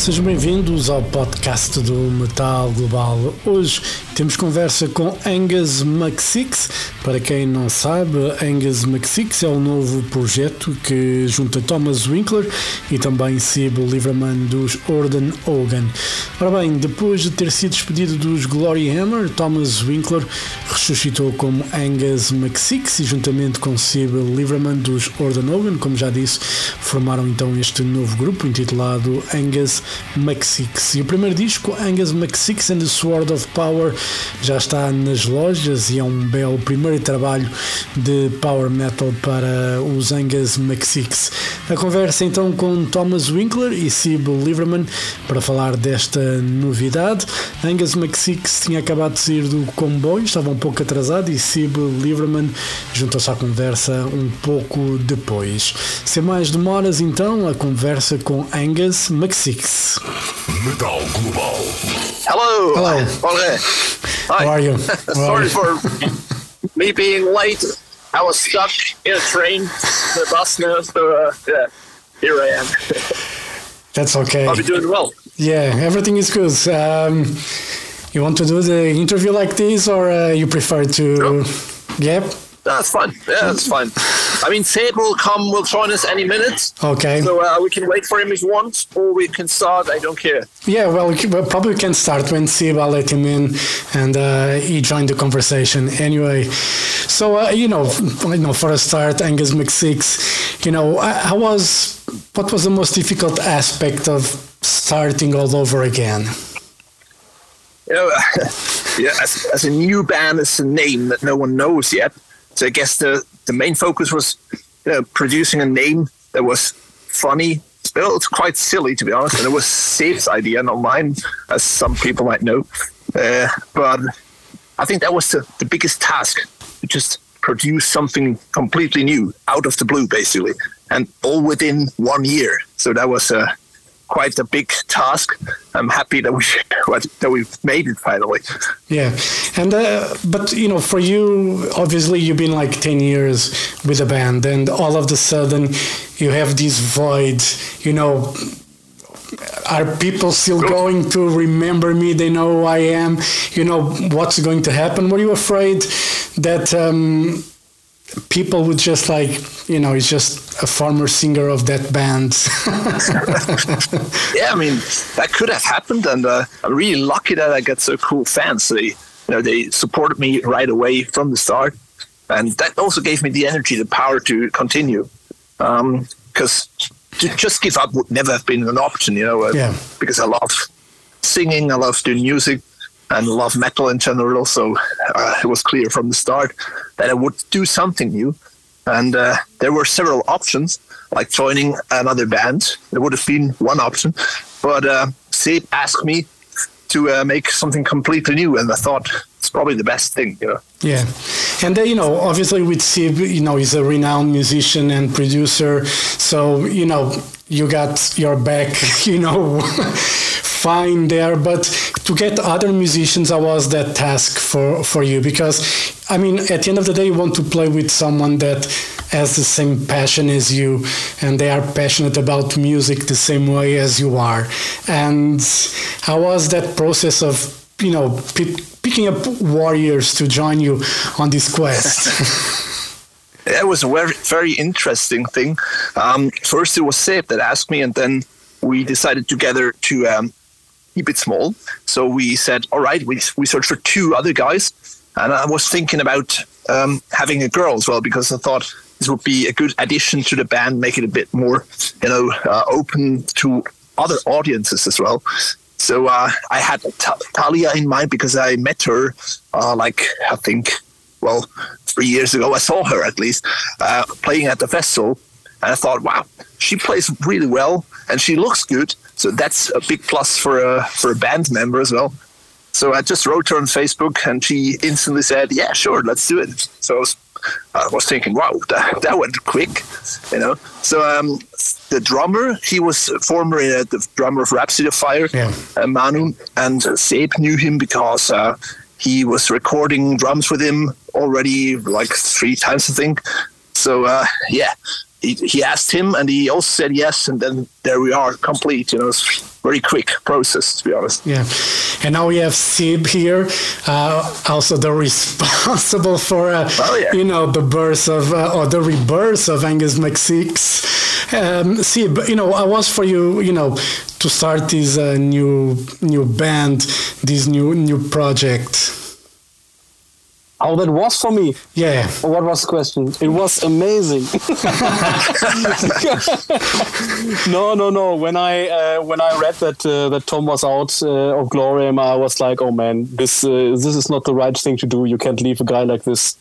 Sejam bem-vindos ao podcast do Metal Global. Hoje temos conversa com Angus McSix. Para quem não sabe, Angus McSix é o novo projeto que junta Thomas Winkler e também Sib Liverman dos Orden Hogan. Ora bem, depois de ter sido despedido dos Glory Hammer, Thomas Winkler ressuscitou como Angus McSix e juntamente com Sib Liverman dos Orden Hogan, como já disse, formaram então este novo grupo intitulado Angus McSix. E o primeiro disco, Angus McSix and the Sword of Power, já está nas lojas e é um belo primeiro trabalho de power metal para os Angus McSix. A conversa então com Thomas Winkler e Sib Liverman para falar desta novidade. Angus McSix tinha acabado de sair do comboio, estava um pouco atrasado e Sib Liverman juntou-se à conversa um pouco depois. Sem mais demoras então, a conversa com Angus McSix. Metal Global. Hello. Hello. Jorge. Hi. How are you? Sorry for me being late. I was stuck in a train, the bus now, so uh, yeah, here I am. That's okay. I'll be doing well. Yeah, everything is good. Um, you want to do the interview like this, or uh, you prefer to? Yep. That's fine. Yeah, that's fine. I mean, Seb will come, will join us any minute. Okay. So uh, we can wait for him if you want, or we can start. I don't care. Yeah, well, we probably we can start when Siba let him in, and uh, he joined the conversation anyway. So uh, you know, you know, for a start, Angus McSix, you know, how was what was the most difficult aspect of starting all over again? You know, yeah, as, as a new band, it's a name that no one knows yet. So I guess the, the main focus was producing a name that was funny. Still, it's quite silly to be honest, and it was Seeb's idea, not mine, as some people might know. Uh, but I think that was the, the biggest task to just produce something completely new out of the blue, basically, and all within one year. So that was quite a big task. I'm happy that we that we've made it finally. Yeah, and uh, but you know, for you, obviously, you've been like ten years with a band, and all of a sudden, you have this void. You know, are people still going to remember me? They know who I am. You know what's going to happen. Were you afraid that? Um, People would just like, you know, he's just a former singer of that band. Yeah, I mean that could have happened, and uh, I'm really lucky that I got so cool fans. They, you know, they supported me right away from the start, and that also gave me the energy, the power to continue. Because to just give up would never have been an option, you know. uh, Yeah. Because I love singing, I love doing music, and love metal in general. So uh, it was clear from the start that I would do something new. And uh, there were several options, like joining another band. There would have been one option, but uh, Seb asked me to uh, make something completely new, and I thought it's probably the best thing, you know. Yeah, and uh, you know, obviously with Seeb, you know, he's a renowned musician and producer, so you know, you got your back, you know, fine there. But to get other musicians, how was that task for for you? Because I mean, at the end of the day, you want to play with someone that has the same passion as you, and they are passionate about music the same way as you are. And how was that process of you know, pick, picking up warriors to join you on this quest. It was a very, very interesting thing. Um, first, it was Seb that asked me, and then we decided together to um, keep it small. So we said, all right, we, we searched for two other guys. And I was thinking about um, having a girl as well, because I thought this would be a good addition to the band, make it a bit more, you know, uh, open to other audiences as well. So uh, I had Ta- Talia in mind because I met her, uh, like, I think, well, three years ago. I saw her at least uh, playing at the festival, and I thought, wow, she plays really well and she looks good. So that's a big plus for a for a band member as well. So I just wrote her on Facebook, and she instantly said, "Yeah, sure, let's do it." So I was, I was thinking, "Wow, that, that went quick," you know. So um, the drummer, he was former uh, the drummer of Rhapsody of Fire, Yeah. uh, Manu, and Seb knew him because uh, he was recording drums with him already like three times, I think. So uh, yeah, he, he asked him, and he also said yes, and then there we are, complete. You know, it's very quick process to be honest. Yeah, and now we have Seeb here, uh, also the responsible for uh, Oh, yeah. you know the birth of uh, or the rebirth of Angus McSix. Um, Seeb, you know, I was for you, you know, to start this uh, new new band, this new new project. How that was for me? Yeah, What was the question? It was amazing. no, no, no. When I uh, when I read that uh, that Tom was out uh, of Gloryhammer, I was like, oh man, this uh, this is not the right thing to do. You can't leave a guy like this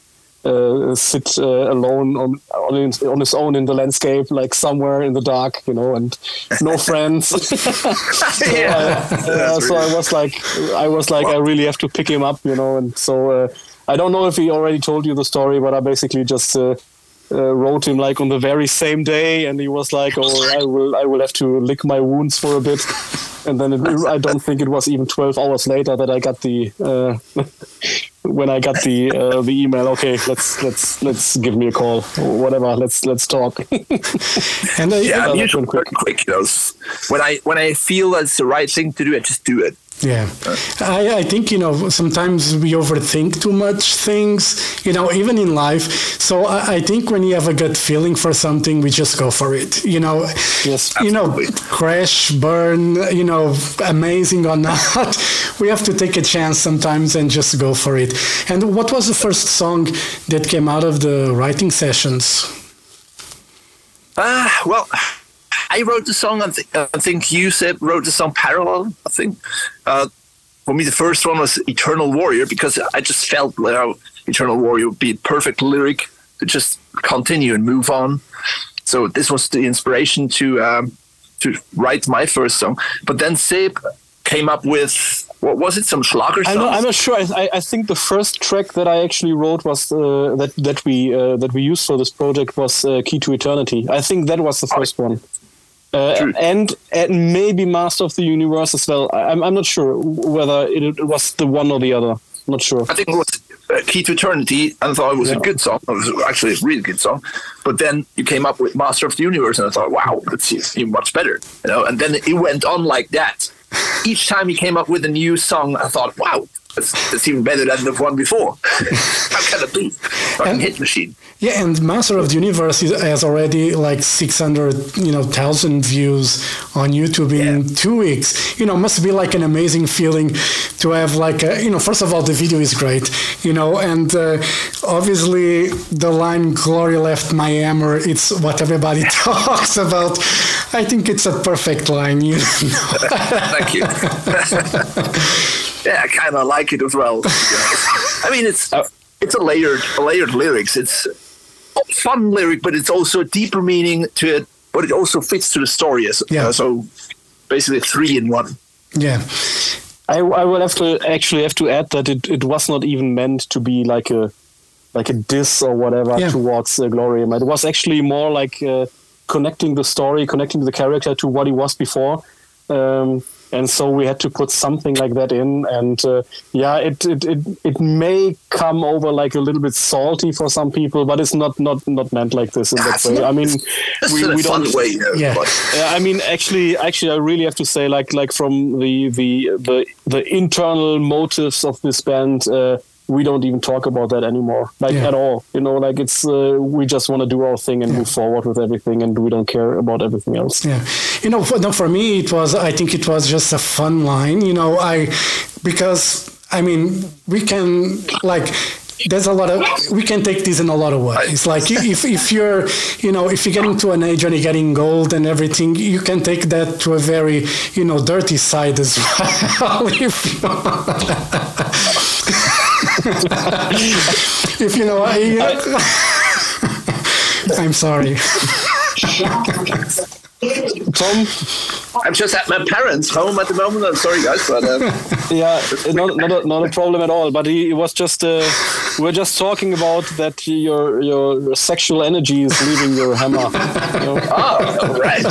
uh, sit uh, alone on on his, on his own in the landscape, like somewhere in the dark, you know, and no friends. so, Yeah. I, uh, so I was like, I was like, I really have to pick him up, you know, and so uh, I don't know if he already told you the story, but I basically just uh, uh, wrote him like on the very same day, and he was like, "Oh, I will, I will have to lick my wounds for a bit." And then it, I don't think it was even twelve hours later that I got the uh, when I got the uh, the email. Okay, let's let's let's give me a call, whatever. Let's let's talk. and uh, Yeah, I'm usually quick. quick. You know, when I when I feel that's the right thing to do, I just do it. Yeah, I, I think you know sometimes we overthink too much things, you know, even in life. So I, I think when you have a gut feeling for something, we just go for it. You know, Yes. you know, crash, burn, you know, amazing or not, we have to take a chance sometimes and just go for it. And what was the first song that came out of the writing sessions? Ah, well, I wrote the song. I, th- I think you said wrote the song parallel. I think uh, for me the first one was Eternal Warrior because I just felt like how Eternal Warrior would be a perfect lyric to just continue and move on. So this was the inspiration to um, to write my first song. But then Seb came up with what was it? Some Schlager I'm not, I'm not sure. I, I think the first track that I actually wrote was uh, that that we uh, that we used for this project was uh, "Key to Eternity." I think that was the first one, uh, and and maybe "Master of the Universe" as well. I, I'm I'm not sure whether it, it was the one or the other. Not sure. I think it was uh, Key to Eternity, and I thought it was a good song. It was actually a really good song. But then you came up with Master of the Universe, and I thought, wow, that's even much better. You know, and then it went on like that. Each time he came up with a new song, I thought, wow, that's, that's even better than the one before. How can it be? Fucking And- hit machine. Yeah, and Master of the Universe is, has already like 600, you know, thousand views on YouTube in Yeah. two weeks. You know, must be like an amazing feeling to have like, a, you know, first of all, the video is great, you know, and uh, obviously the line "Glory left my hammer." It's what everybody talks about. I think it's a perfect line, you know. Thank you. Yeah, I kind of like it as well. I mean, it's it's a layered a layered lyrics. It's a fun lyric, but it's also a deeper meaning to it. But it also fits to the story. As, Yeah. uh, so basically, three in one. yeah, I, I will have to actually have to add that it, it was not even meant to be like a like a diss or whatever Yeah. towards uh, Gloryhammer. It was actually more like uh, connecting the story, connecting the character to what he was before. Um, and so we had to put something like that in, and uh, yeah, it, it it it may come over like a little bit salty for some people, but it's not not not meant like this in that That's way. not- I mean, That's we, in a we fun don't way. You know, Yeah. yeah, I mean, actually, actually, I really have to say, like, like from the the the the internal motives of this band, uh, we don't even talk about that anymore, like Yeah. at all. You know, like it's uh, we just want to do our thing and move forward with everything, and we don't care about everything else. Yeah, you know, for, no, for me it was. I think it was just a fun line. You know, I because I mean we can like. There's a lot of we can take this in a lot of ways. Like if if you're you know if you're getting to an age and you're getting old and everything, you can take that to a very you know dirty side as well. If you if you know, I, I'm sorry. Tom, I'm just at my parents' home at the moment. I'm sorry, guys, but uh, yeah, not not a, not a problem at all. But he, he was just uh, we're just talking about that your your sexual energy is leaving your hammer. You know? oh, right.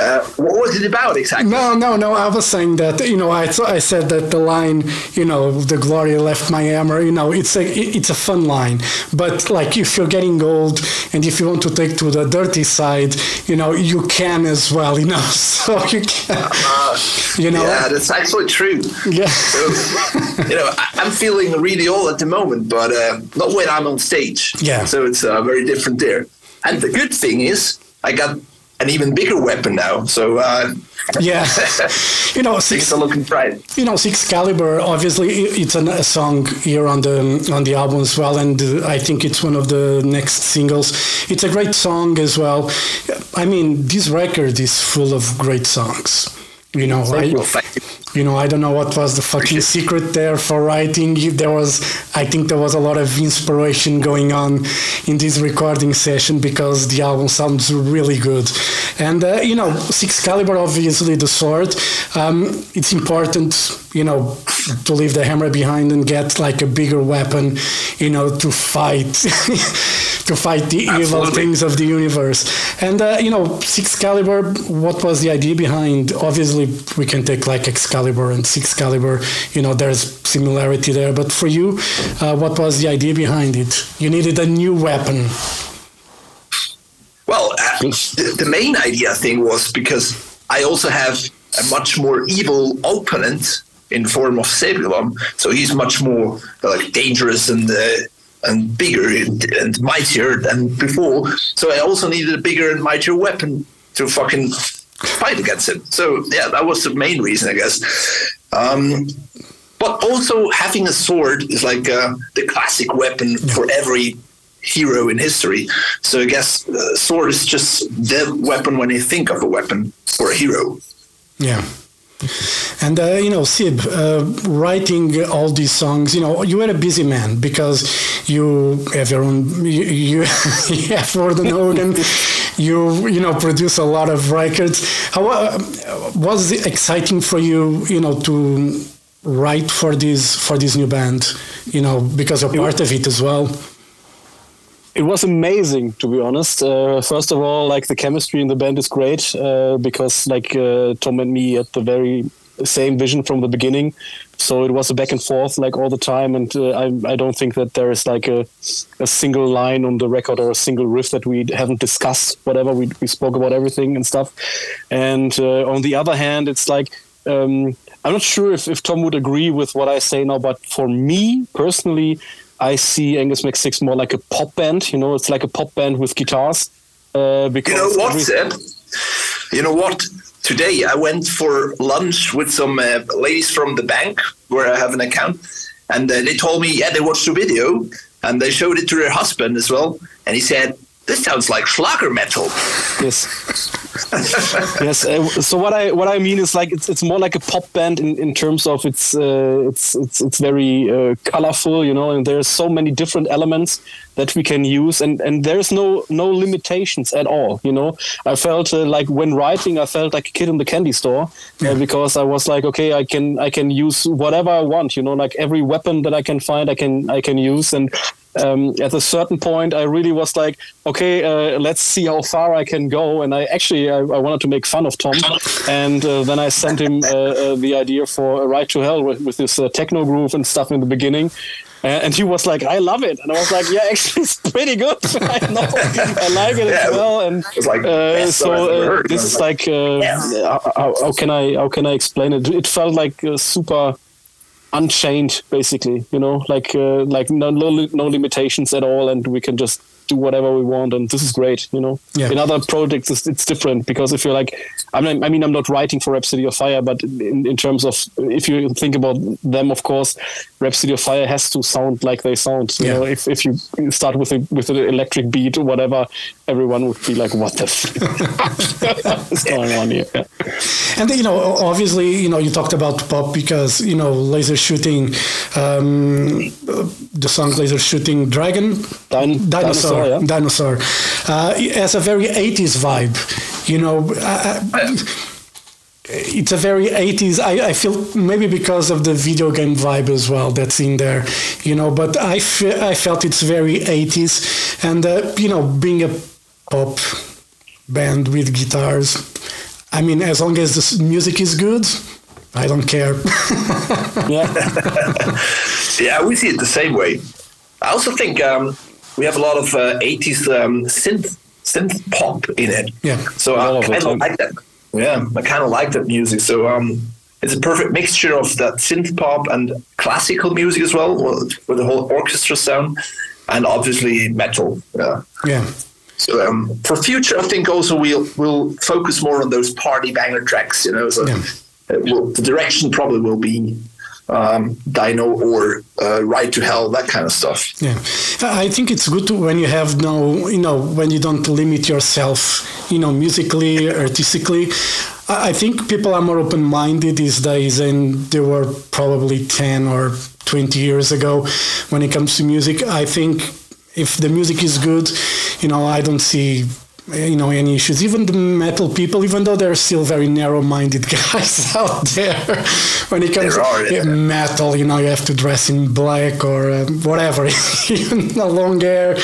Uh, what was it about exactly? No, no, no. I was saying that you know I I said that the line you know the glory left my hammer. You know it's a it's a fun line, but like if you're getting old and if you want to take to the dirty side, you know you can as well. You know, so you can. Uh, you know. Yeah, that's actually true. Yeah. So, you know, I, am feeling really old at the moment, but uh, not when I'm on stage. Yeah. So it's uh, very different there. And the good thing is, I got an even bigger weapon now. So uh, yeah, you know, six looking bright. You know, Sixcalibur. Obviously, it's a song here on the on the album as well, and uh, I think it's one of the next singles. It's a great song as well. I mean, this record is full of great songs. You know, I, you know, I don't know what was the fucking secret there for writing. There was, I think there was a lot of inspiration going on in this recording session because the album sounds really good. And, uh, you know, Sixcalibur, obviously the sword. Um, it's important, you know, to leave the hammer behind and get like a bigger weapon, you know, to fight. to fight the Absolutely. evil things of the universe. And uh, you know, Sixcalibur. What was the idea behind? Obviously, we can take like Excalibur and Sixcalibur. You know, there's similarity there. But for you, uh, what was the idea behind it? You needed a new weapon. Well, uh, the, the main idea thing was because I also have a much more evil opponent in form of Sebulon. So he's much more like dangerous and uh, and bigger and mightier than before. So I also needed a bigger and mightier weapon to fucking fight against him. So yeah, that was the main reason, I guess. Um, but also having a sword is like uh, the classic weapon for every hero in history. So I guess uh, sword is just the weapon when you think of a weapon for a hero. Yeah. And uh, you know, Seeb, uh, writing all these songs, you know, you were a busy man because you have your own, you, you, you have Orden Ogan, you you know produce a lot of records. How uh, was it exciting for you, you know, to write for this for this new band, you know, because you're part of it as well? It was amazing to be honest. Uh, first of all like the chemistry in the band is great uh, because like uh, tom and me at the very same vision from the beginning so it was a back and forth like all the time and uh, I, I don't think that there is like a, a single line on the record or a single riff that we haven't discussed whatever we, we spoke about everything and stuff and uh, on the other hand it's like um, i'm not sure if, if tom would agree with what i say now but for me personally I see Angus McSix more like a pop band. You know, it's like a pop band with guitars. Uh, because you know what, Seb? You know what? Today I went for lunch with some uh, ladies from the bank where I have an account, and uh, they told me, yeah, they watched the video and they showed it to their husband as well, and he said, this sounds like Schlager metal. Yes. yes. Uh, so what I what I mean is like it's it's more like a pop band in, in terms of it's uh, it's it's it's very uh, colorful, you know, and there's so many different elements that we can use, and and there's no no limitations at all, you know. I felt uh, like when writing, I felt like a kid in the candy store uh, yeah. because I was like, okay, I can I can use whatever I want, you know, like every weapon that I can find, I can I can use, and um, at a certain point, I really was like, okay, uh, let's see how far I can go. And I actually I, I wanted to make fun of Tom, and uh, then I sent him uh, uh the idea for a ride to hell with, with this uh, techno groove and stuff in the beginning. And he was like, "I love it," and I was like, "Yeah, actually, it's pretty good. I know, I like it yeah, as well." And like uh, so this is like, how, how, can I how can I explain it? It felt like super unchained basically you know like uh, like no, no no limitations at all and we can just do whatever we want and this is great you know yeah. in other projects it's, it's, different because if you're like I mean, I mean i'm not writing for rhapsody of fire but in, in terms of if you think about them of course rhapsody of fire has to sound like they sound you yeah. know if, if you start with a with an electric beat or whatever everyone would be like what the f- is going on here yeah. and you know obviously you know you talked about pop because you know laser shooting um, the song laser shooting dragon Din- dinosaur dinosaur, yeah. dinosaur. Uh, has a very 80s vibe. You know, uh, it's a very 80s. I, I feel maybe because of the video game vibe as well that's in there, you know, but I, fe- I felt it's very 80s. And, uh, you know, being a pop band with guitars, I mean, as long as the music is good, I don't care. Yeah. Yeah, we see it the same way. I also think um, we have a lot of uh, 80s um, synth synth pop in it. Yeah. So A I kind of like that. Yeah, I kind of like that music. So um, it's a perfect mixture of that synth pop and classical music as well, with with the whole orchestra sound, and obviously metal. Yeah. yeah. So um, for future, I think also we'll we'll focus more on those party banger tracks. You know, so Yeah. uh, will the direction probably will be um, Dino or uh, Ride to Hell, that kind of stuff. Yeah, I think it's good when you have no, you know, when you don't limit yourself, you know, musically, artistically. I I think people are more open-minded these days than they were probably ten or twenty years ago. When it comes to music, I think if the music is good, you know, I don't see. You know any issues? Even the metal people, even though they're still very narrow-minded guys out there, when it comes are, to yeah. metal, you know, you have to dress in black or uh, whatever, even the long hair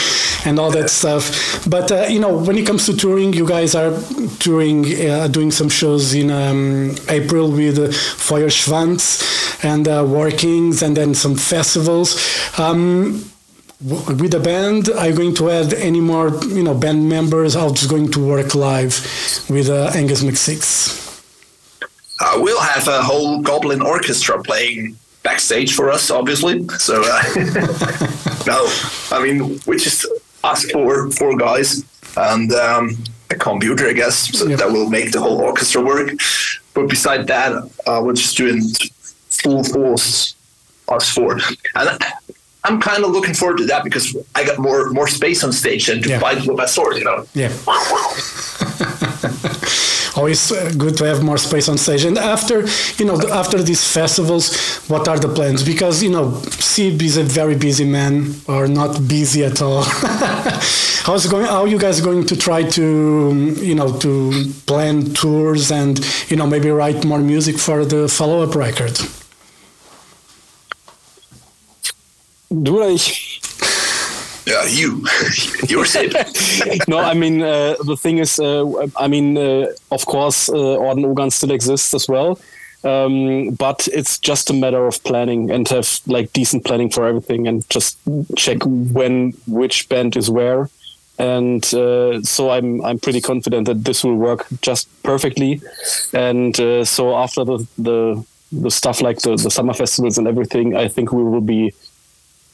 and all that stuff. But uh, you know, when it comes to touring, you guys are touring, uh, doing some shows in um, April with uh, Feuerschwanz and uh, Warkings, and then some festivals. Um, with the band, are you going to add any more, you know, band members? How's it going to work live with uh, Angus McSix? Uh, we'll have a whole Goblin orchestra playing backstage for us, obviously. So, uh, no, I mean, we just ask for four guys and um, a computer, I guess, so Yeah. that will make the whole orchestra work. But beside that, uh, we're just doing full force, us four. And I'm kind of looking forward to that because I got more more space on stage and to Yeah. fight with my sword, you know. Yeah. Always uh, good to have more space on stage. And after, you know, after these festivals, what are the plans? Because you know, Seeb is a very busy man, or not busy at all. How's going? How are you guys going to try to, you know, to plan tours and you know maybe write more music for the follow-up record? Do I? Yeah, you, you're Sid. no, I mean uh, the thing is, uh, I mean, uh, of course, uh, Orden Ogan still exists as well, um, but it's just a matter of planning and have like decent planning for everything and just check when which band is where. And uh, so I'm I'm pretty confident that this will work just perfectly. And uh, so after the the the stuff like the, the summer festivals and everything, I think we will be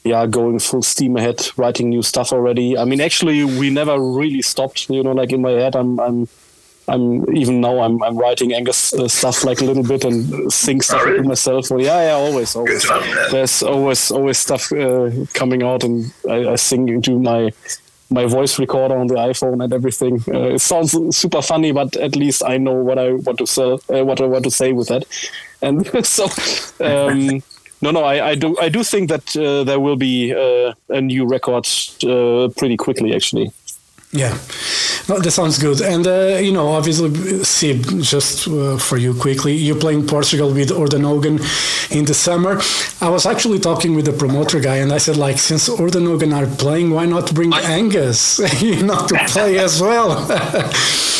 yeah, going full steam ahead, writing new stuff already. I mean, actually, we never really stopped. You know, like in my head, I'm, I'm, I'm even now I'm, I'm writing Angus uh, stuff like a little bit and sing stuff Oh, really? to myself. Well, yeah, yeah, always, always. man. There's always, always stuff uh, coming out, and I, I sing into my my voice recorder on the iPhone and everything. Uh, it sounds super funny, but at least I know what I want to sell, uh, what I want to say with that. And so, um, no, no, I, I do, I do think that uh, there will be uh, a new record uh, pretty quickly, actually. Yeah, no, that sounds good. And uh, you know, obviously, Seeb, just uh, for you quickly, you're playing Portugal with Orden Ogan in the summer. I was actually talking with the promoter guy, and I said, like, since Orden Ogan are playing, why not bring Angus, you know, to play as well?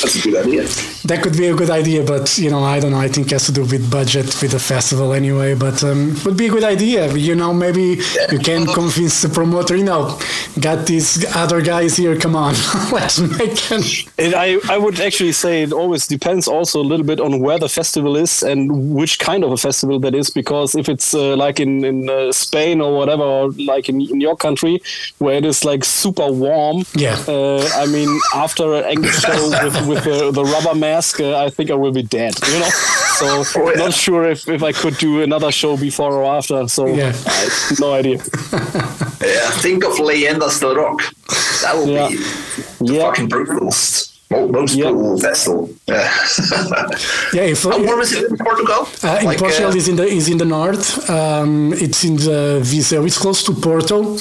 That's a good idea. that could be a good idea, but you know, I don't know. I think it has to do with budget with the festival anyway. But um, would be a good idea. You know, maybe you can convince the promoter. You know, got these other guys here. Come on, let's make an. It, I, I would actually say it always depends also a little bit on where the festival is and which kind of a festival that is. Because if it's uh, like in, in uh, Spain or whatever, or like in, in your country where it is like super warm, Yeah. uh, I mean, after an English show with, with the, the rubber mask, uh, I think I will be dead, you know? So, Oh, yeah. not sure if, if I could do another show before or after. So, Yeah. I, no idea. Yeah, think of Leyendas del Rock. That will Yeah. be the Yeah. fucking brutal. Mo- Most Yeah. brutal festival. Yeah. Yeah, if, How warm is it in Portugal? Uh, in Like, Portugal uh, is in the is in the north. Um, it's in the Viseu. It's close to Porto,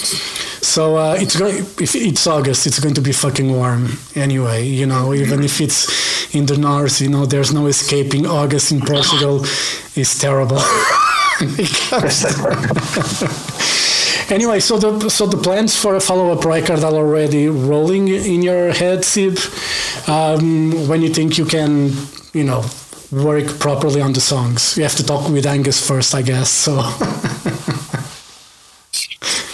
so uh, it's going. If it's August, it's going to be fucking warm anyway. You know, even if it's in the north, you know, there's no escaping. August in Portugal is terrible. Because- Anyway, so the so the plans for a follow up record are already rolling in your head, Seeb. Um, when you think you can, you know, work properly on the songs, you have to talk with Angus first, I guess. So.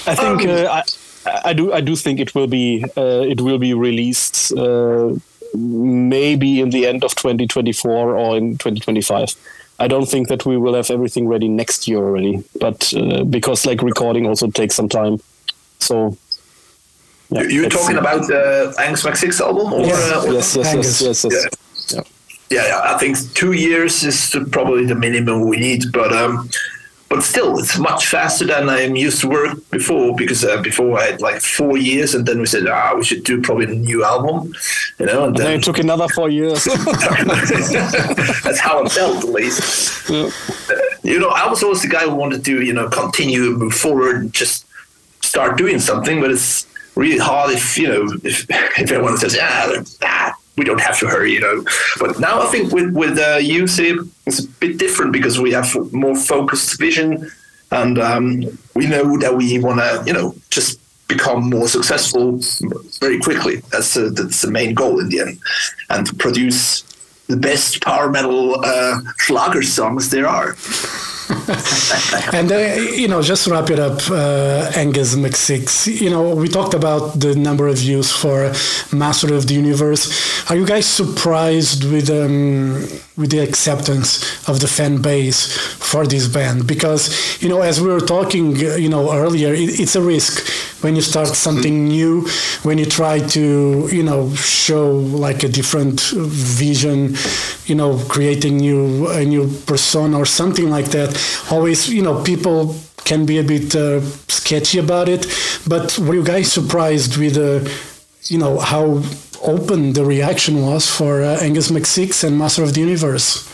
I think Um, uh, I, I do I do think it will be uh, it will be released uh, maybe in the end of 2024 or in 2025. I don't think that we will have everything ready next year already, but uh, because like recording also takes some time. So yeah, You- You're talking about the Angus McSix album? Or, Yes. uh, or- yes yes Angus. yes yes, yes. Yeah. yeah, yeah, I think two years is probably the minimum we need, but um, but still, it's much faster than I'm used to work before. Because uh, before I had like four years, and then we said, ah, we should do probably a new album, you know. And And then then it took another four years. that's how I felt, at least. Yeah. You know, I was always the guy who wanted to, you know, continue move forward, and just start doing something. But it's really hard if you know if if everyone says, ah, ah we don't have to hurry, you know. But now I think with with uh, you, Seeb, it's a bit different because we have more focused vision, and um, we know that we want to, you know, just become more successful very quickly. That's uh, that's the main goal in the end, and produce the best power metal uh, Schlager songs there are. And uh, you know, just to wrap it up, uh, Angus McSix. You know, we talked about the number of views for Master of the Universe. Are you guys surprised with um, with the acceptance of the fan base for this band? Because you know, as we were talking, uh, you know, earlier, it, it's a risk when you start something new, when you try to, you know, show like a different vision, you know, creating new a new persona or something like that. Always, you know, people can be a bit uh, sketchy about it. But were you guys surprised with, uh, you know, how open the reaction was for uh, Angus McSix and Master of the Universe?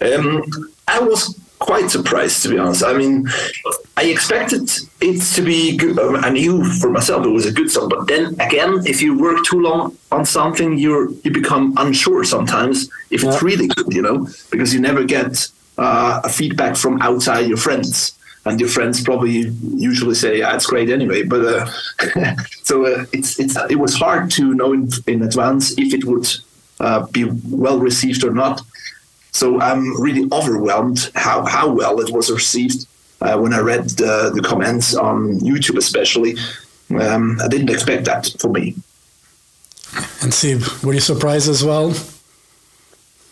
Um, I was quite surprised, to be honest. I mean, I expected it to be good. um, I knew for myself it was a good song, but then again, if you work too long on something, you're you become unsure sometimes if it's really good, you know, because you never get uh, feedback from outside your friends. And your friends probably usually say, "Yeah, it's great anyway." But uh, so uh, it's it's it was hard to know in, in advance if it would uh, be well received or not. So I'm really overwhelmed how, how well it was received uh, when I read the, the comments on YouTube, especially. Um, I didn't expect that for me. And Seeb, were you surprised as well?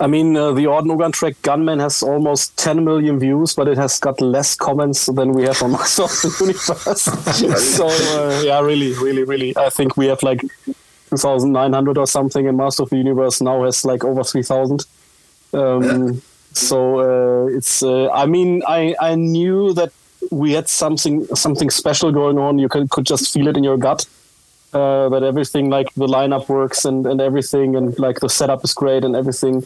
I mean, uh, the Orden Ogan track Gunman has almost 10 million views, but it has got less comments than we have on Master of the Universe. so, uh, yeah, really, really, really. I think we have like 2,900 or something, and Master of the Universe now has like over 3,000. Um, So uh, it's. Uh, I mean, I I knew that we had something something special going on. You could could just feel it in your gut. Uh, that everything like the lineup works and, and everything and like the setup is great and everything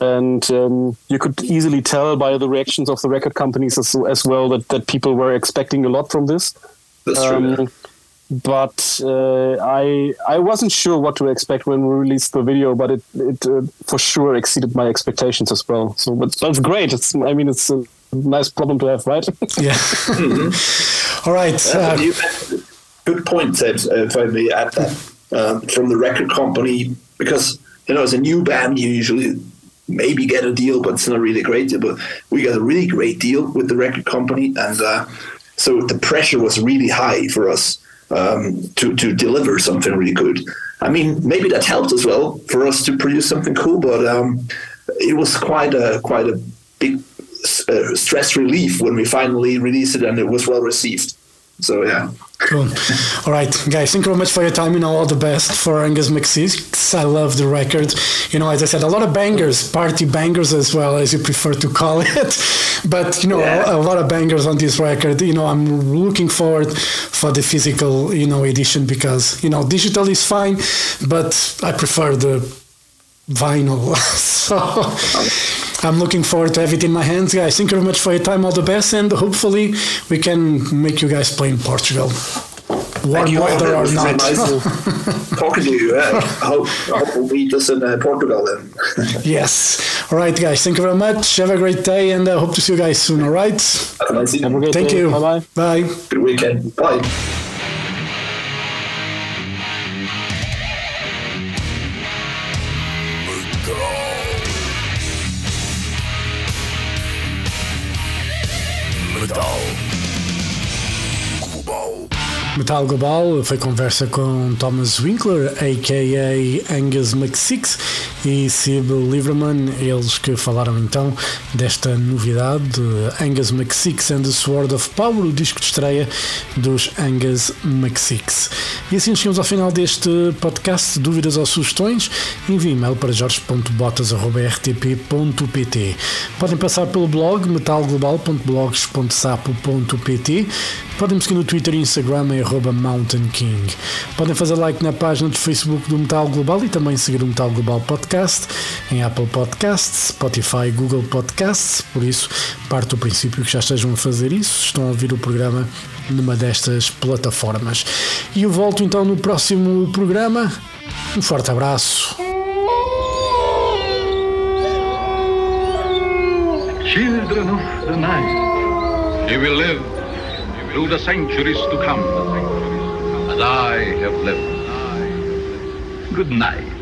and um, you could easily tell by the reactions of the record companies as, as well that, that people were expecting a lot from this That's true. um, but uh, I I wasn't sure what to expect when we released the video, but it it uh, for sure exceeded my expectations as well. So but that's great. It's I mean it's a nice problem to have, right? Yeah. All right. Uh, you- good point, uh, if I may add that, um, from the record company, because, you know, as a new band, you usually maybe get a deal, but it's not really great deal. But we got a really great deal with the record company. And uh, so the pressure was really high for us um, to, to deliver something really good. I mean, maybe that helped as well for us to produce something cool, but um, it was quite a, quite a big uh, stress relief when we finally released it and it was well received. So, yeah. Cool. All right, guys, thank you very much for your time. You know, all the best for Angus McSix. I love the record. You know, as I said, a lot of bangers, party bangers as well, as you prefer to call it. But, you know, Yeah. a, a lot of bangers on this record. You know, I'm looking forward for the physical, you know, edition because, you know, digital is fine, but I prefer the vinyl. so oh. I'm looking forward to have it in my hands, guys. Thank you very much for your time. All the best, and hopefully we can make you guys play in Portugal. warm you. weather or was not. nice talking to you. Uh, I hope, I hope we'll meet us in uh, Portugal then. yes. All right, guys. Thank you very much. Have a great day, and I hope to see you guys soon. All right. Have a nice Have a great Thank day. you. Bye bye. Bye. Good weekend. Bye. Metal Global foi conversa com Thomas Winkler, a.k.a. Angus McSix e Sib Liverman, eles que falaram então desta novidade, Angus McSix and the Sword of Power, o disco de estreia dos Angus McSix. E assim chegamos ao final deste podcast. Dúvidas ou sugestões? Envie e-mail para jorge.botas.rtp.pt Podem passar pelo blog metalglobal.blogs.sapo.pt Podem me seguir no Twitter e Instagram em Mountain King. Podem fazer like na página do Facebook do Metal Global e também seguir o Metal Global Podcast em Apple Podcasts, Spotify, Google Podcasts. Por isso, parto do princípio que já estejam a fazer isso, estão a ouvir o programa numa destas plataformas. E eu volto então no próximo programa. Um forte abraço. Children of the night, you will live through the centuries to come, as I have lived. Good night.